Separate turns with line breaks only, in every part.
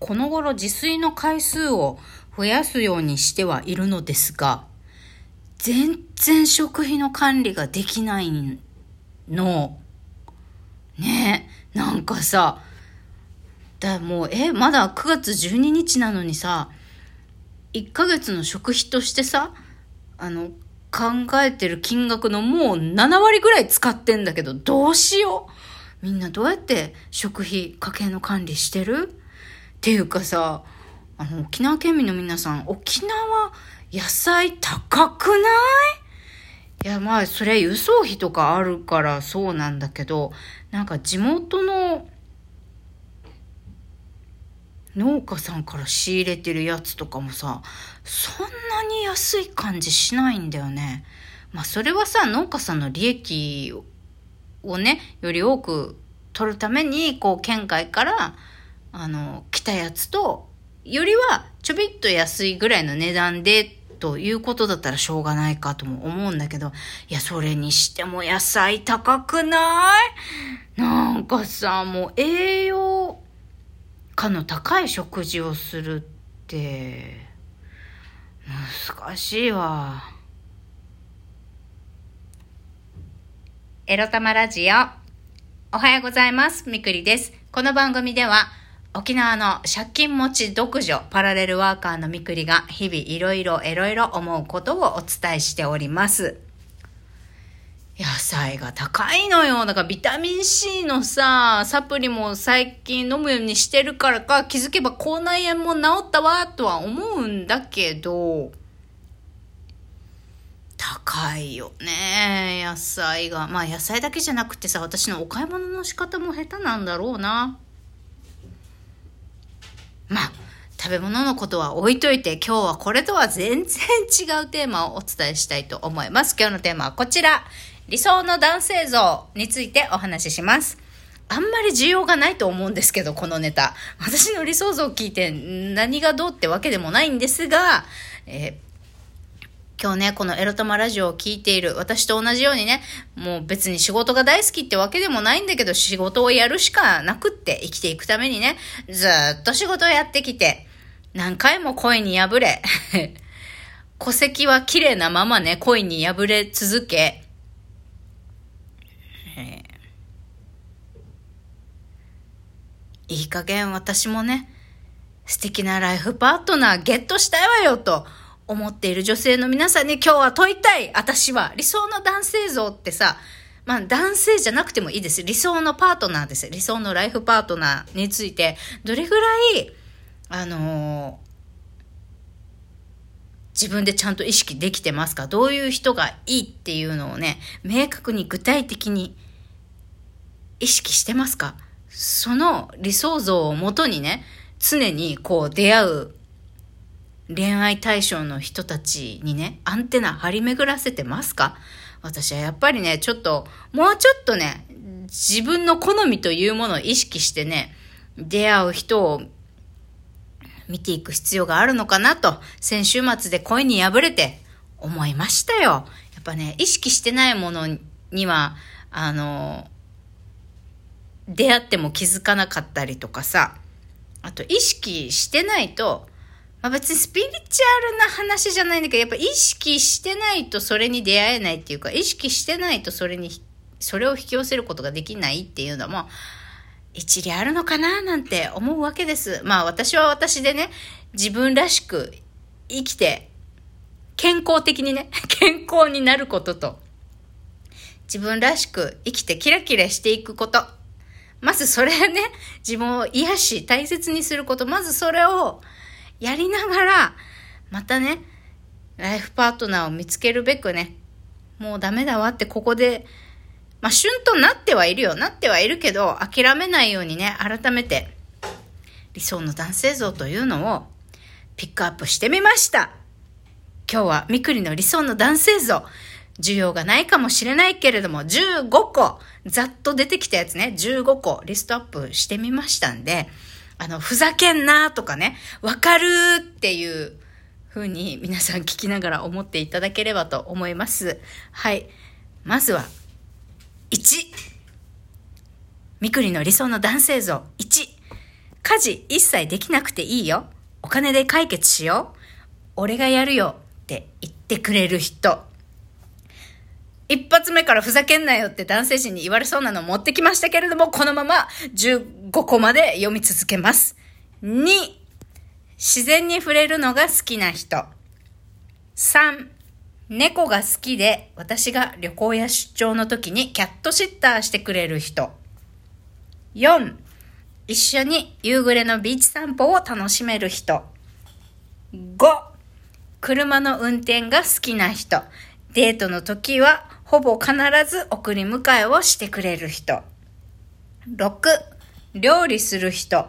この頃自炊の回数を増やすようにしてはいるのですが、全然食費の管理ができないの。ねえ、なんかさ、だもう、え、まだ9月12日なのにさ、1ヶ月の食費としてさ、あの、考えてる金額のもう7割ぐらい使ってんだけど、どうしようみんなどうやって食費、家計の管理してる？っていうかさ、あの、沖縄県民の皆さん、沖縄野菜高くない？いや、まあ、それ輸送費とかあるからそうなんだけど、なんか地元の農家さんから仕入れてるやつとかもさ、そんなに安い感じしないんだよね。まあそれはさ、農家さんの利益をね、より多く取るために、こう、県外から、あの、来たやつと、よりはちょびっと安いぐらいの値段で、ということだったらしょうがないかとも思うんだけど、いや、それにしても野菜高くない？なんかさ、もう栄養価の高い食事をするって、難しいわ。エロ玉ラジオ。おはようございます。みくりです。この番組では、沖縄の借金持ち独女パラレルワーカーのみくりが日々いろいろいろいろ思うことをお伝えしております。野菜が高いのよ。だからビタミン C のさ、サプリも最近飲むようにしてるからか気づけば口内炎も治ったわとは思うんだけど、高いよね。野菜が。まあ野菜だけじゃなくてさ、私のお買い物の仕方も下手なんだろうな。まあ、食べ物のことは置いといて、今日はこれとは全然違うテーマをお伝えしたいと思います。今日のテーマはこちら。理想の男性像についてお話しします。あんまり需要がないと思うんですけど、このネタ。私の理想像を聞いて何がどうってわけでもないんですが、えー、今日ね、このエロ玉ラジオを聞いている私と同じようにね、もう別に仕事が大好きってわけでもないんだけど、仕事をやるしかなくって生きていくためにね、ずっと仕事をやってきて、何回も恋に破れ、戸籍は綺麗なままね、恋に破れ続け、いい加減私もね、素敵なライフパートナーゲットしたいわよと思っている女性の皆さんに今日は問いたい。私は理想の男性像ってさ、まあ男性じゃなくてもいいです。理想のパートナーです。理想のライフパートナーについて、どれぐらい、あの、自分でちゃんと意識できてますか？どういう人がいいっていうのをね、明確に具体的に意識してますか？その理想像をもとにね、常にこう出会う恋愛対象の人たちにね、アンテナ張り巡らせてますか？私はやっぱりね、ちょっと、もうちょっとね、自分の好みというものを意識してね、出会う人を見ていく必要があるのかなと、先週末で恋に破れて思いましたよ。やっぱね、意識してないものには、あの、出会っても気づかなかったりとかさ、あと意識してないと、まあ、別にスピリチュアルな話じゃないんだけど、やっぱ意識してないとそれに出会えないっていうか、意識してないとそれに、それを引き寄せることができないっていうのも、一理あるのかななんて思うわけです。まあ私は私でね、自分らしく生きて、健康的にね、健康になることと、自分らしく生きてキラキラしていくこと。まずそれね、自分を癒し、大切にすること。まずそれをやりながら、またね、ライフパートナーを見つけるべくね、もうダメだわってここで、まあ、旬となってはいるよ。なってはいるけど、諦めないようにね、改めて、理想の男性像というのをピックアップしてみました。今日はみくりの理想の男性像。需要がないかもしれないけれども、15個、ざっと出てきたやつね、15個リストアップしてみましたんで、あの、ふざけんなとかね、わかるっていう風に皆さん聞きながら思っていただければと思います。はい。まずは、1。みくりの理想の男性像。1。家事一切できなくていいよ。お金で解決しよう。俺がやるよって言ってくれる人。一発目からふざけんなよって男性陣に言われそうなのを持ってきましたけれども、このまま15個まで読み続けます。2、自然に触れるのが好きな人。3、猫が好きで私が旅行や出張の時にキャットシッターしてくれる人。4、一緒に夕暮れのビーチ散歩を楽しめる人。5、車の運転が好きな人。デートの時はほぼ必ず送り迎えをしてくれる人。6、料理する人。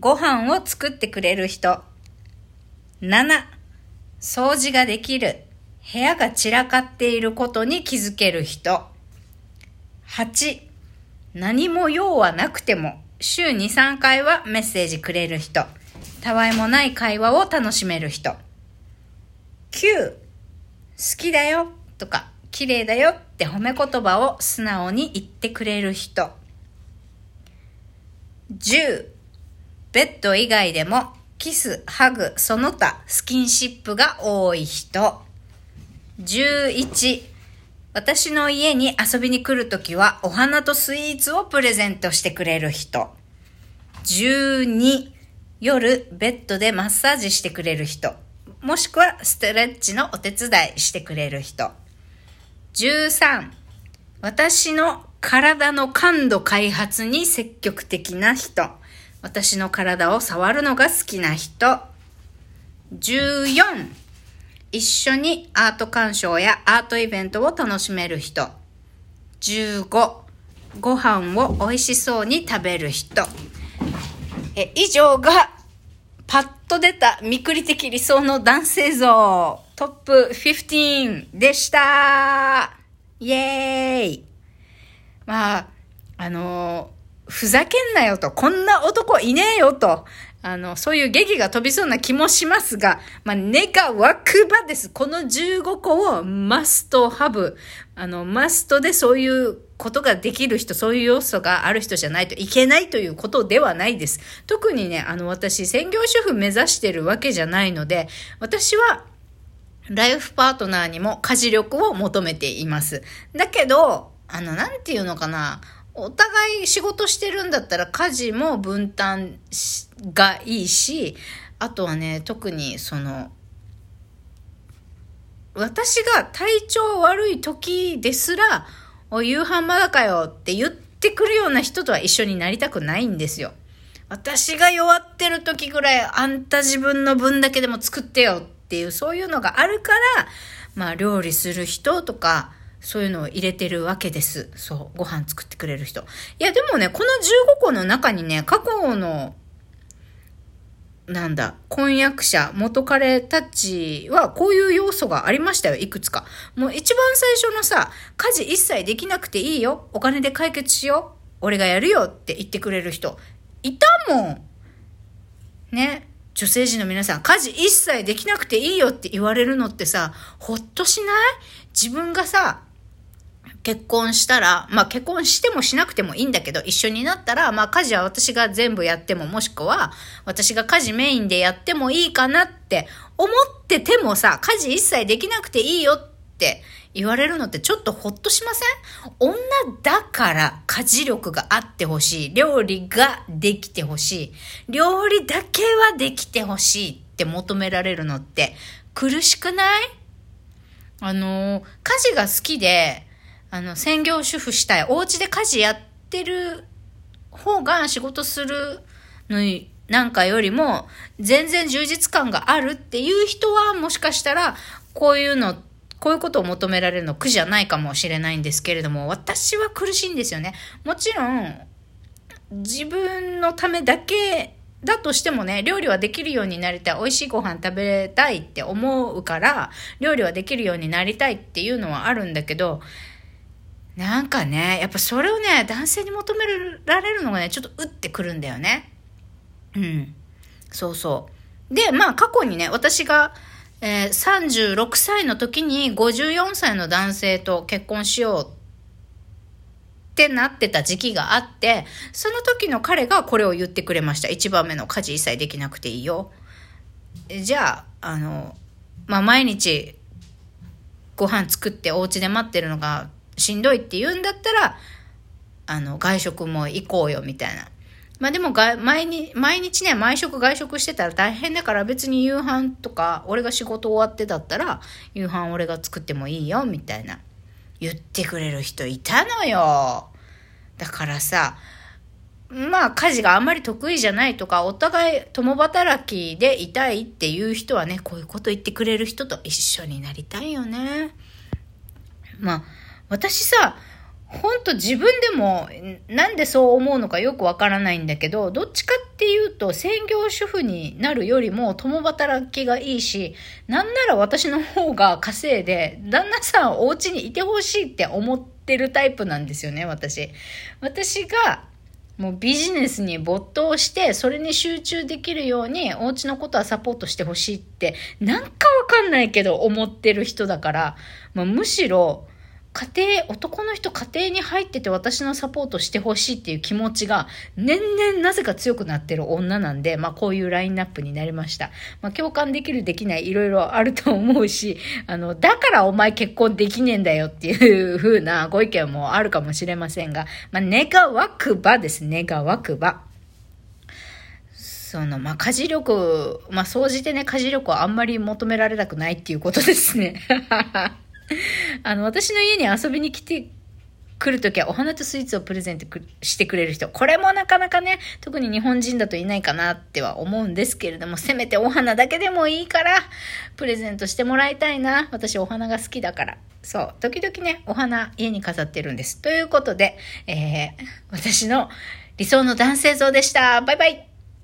ご飯を作ってくれる人。7、掃除ができる。部屋が散らかっていることに気づける人。8、何も用はなくても週2、3回はメッセージくれる人。たわいもない会話を楽しめる人。9、好きだよとか綺麗だよって褒め言葉を素直に言ってくれる人。10、ベッド以外でもキス、ハグ、その他スキンシップが多い人。11、私の家に遊びに来るときはお花とスイーツをプレゼントしてくれる人。12、夜ベッドでマッサージしてくれる人。もしくはストレッチのお手伝いしてくれる人。13、私の体の感度開発に積極的な人。私の体を触るのが好きな人。14、一緒にアート鑑賞やアートイベントを楽しめる人。15、ご飯を美味しそうに食べる人。え、以上が、パッと出た見くり的理想の男性像、トップ15でした。イエーイ。まあ、あのー、ふざけんなよと、こんな男いねえよと、あの、そういう劇が飛びそうな気もしますが、まあ、願わくばです。この15個をマストハブ。あの、マストでそういうことができる人、そういう要素がある人じゃないといけないということではないです。特にね、あの、私、専業主婦目指してるわけじゃないので、私は、ライフパートナーにも家事力を求めています。だけど、あの、なんていうのかな。お互い仕事してるんだったら家事も分担しがいいし、あとはね、特にその、私が体調悪い時ですら、お夕飯まだかよって言ってくるような人とは一緒になりたくないんですよ。私が弱ってる時ぐらいあんた自分の分だけでも作ってよっていうそういうのがあるから、まあ料理する人とか、そういうのを入れてるわけです。そう。ご飯作ってくれる人。いや、でもね、この15個の中にね、過去の、なんだ、婚約者、元彼たちはこういう要素がありましたよ、いくつか。もう一番最初のさ、家事一切できなくていいよ。お金で解決しよう。俺がやるよって言ってくれる人。いたもん。ね。女性陣の皆さん、家事一切できなくていいよって言われるのってさ、ほっとしない？自分がさ、結婚したら、まあ結婚してもしなくてもいいんだけど、一緒になったら、まあ家事は私が全部やっても、もしくは私が家事メインでやってもいいかなって思っててもさ、家事一切できなくていいよって言われるのってちょっとほっとしません？女だから家事力があってほしい。料理ができてほしい。料理だけはできてほしいって求められるのって苦しくない？あの、家事が好きで、あの、専業主婦したい。お家で家事やってる方が仕事するのになんかよりも、全然充実感があるっていう人は、もしかしたら、こういうの、こういうことを求められるの苦じゃないかもしれないんですけれども、私は苦しいんですよね。もちろん、自分のためだけだとしてもね、料理はできるようになりたい。美味しいご飯食べたいって思うから、料理はできるようになりたいっていうのはあるんだけど、なんかね、やっぱそれをね、男性に求められるのがね、ちょっと打ってくるんだよね。うん。そうそう。で、まあ過去にね、私が、えー、36歳の時に54歳の男性と結婚しようってなってた時期があって、その時の彼がこれを言ってくれました。一番目の家事一切できなくていいよ。じゃあ、あの、まあ、毎日ご飯作ってお家で待ってるのがしんどいって言うんだったら、あの、外食も行こうよみたいな。まあでもが毎日、毎日ね、毎食外食してたら大変だから別に夕飯とか、俺が仕事終わってだったら、夕飯俺が作ってもいいよ、みたいな。言ってくれる人いたのよ。だからさ、まあ家事があんまり得意じゃないとか、お互い共働きでいたいっていう人はね、こういうこと言ってくれる人と一緒になりたいよね。まあ、私さ、ほんと自分でもなんでそう思うのかよくわからないんだけど、どっちかっていうと専業主婦になるよりも共働きがいいし、なんなら私の方が稼いで、旦那さんお家にいてほしいって思ってるタイプなんですよね、私。私がもうビジネスに没頭して、それに集中できるように、お家のことはサポートしてほしいって、なんかわかんないけど思ってる人だから、まあ、むしろ、家庭、男の人家庭に入ってて私のサポートしてほしいっていう気持ちが年々なぜか強くなってる女なんで、まあこういうラインナップになりました。まあ共感できるできないいろいろあると思うし、あの、だからお前結婚できねえんだよっていう風なご意見もあるかもしれませんが、まあ願わくばですね、願わくば。その、まあ、家事力、まあ、総じてね、家事力はあんまり求められたくないっていうことですね。あの、私の家に遊びに来て来るときはお花とスイーツをプレゼントしてくれる人。これもなかなかね、特に日本人だといないかなっては思うんですけれども、せめてお花だけでもいいから、プレゼントしてもらいたいな。私お花が好きだから。そう。時々ね、お花家に飾ってるんです。ということで、えー、私の理想の男性像でした。バイバイ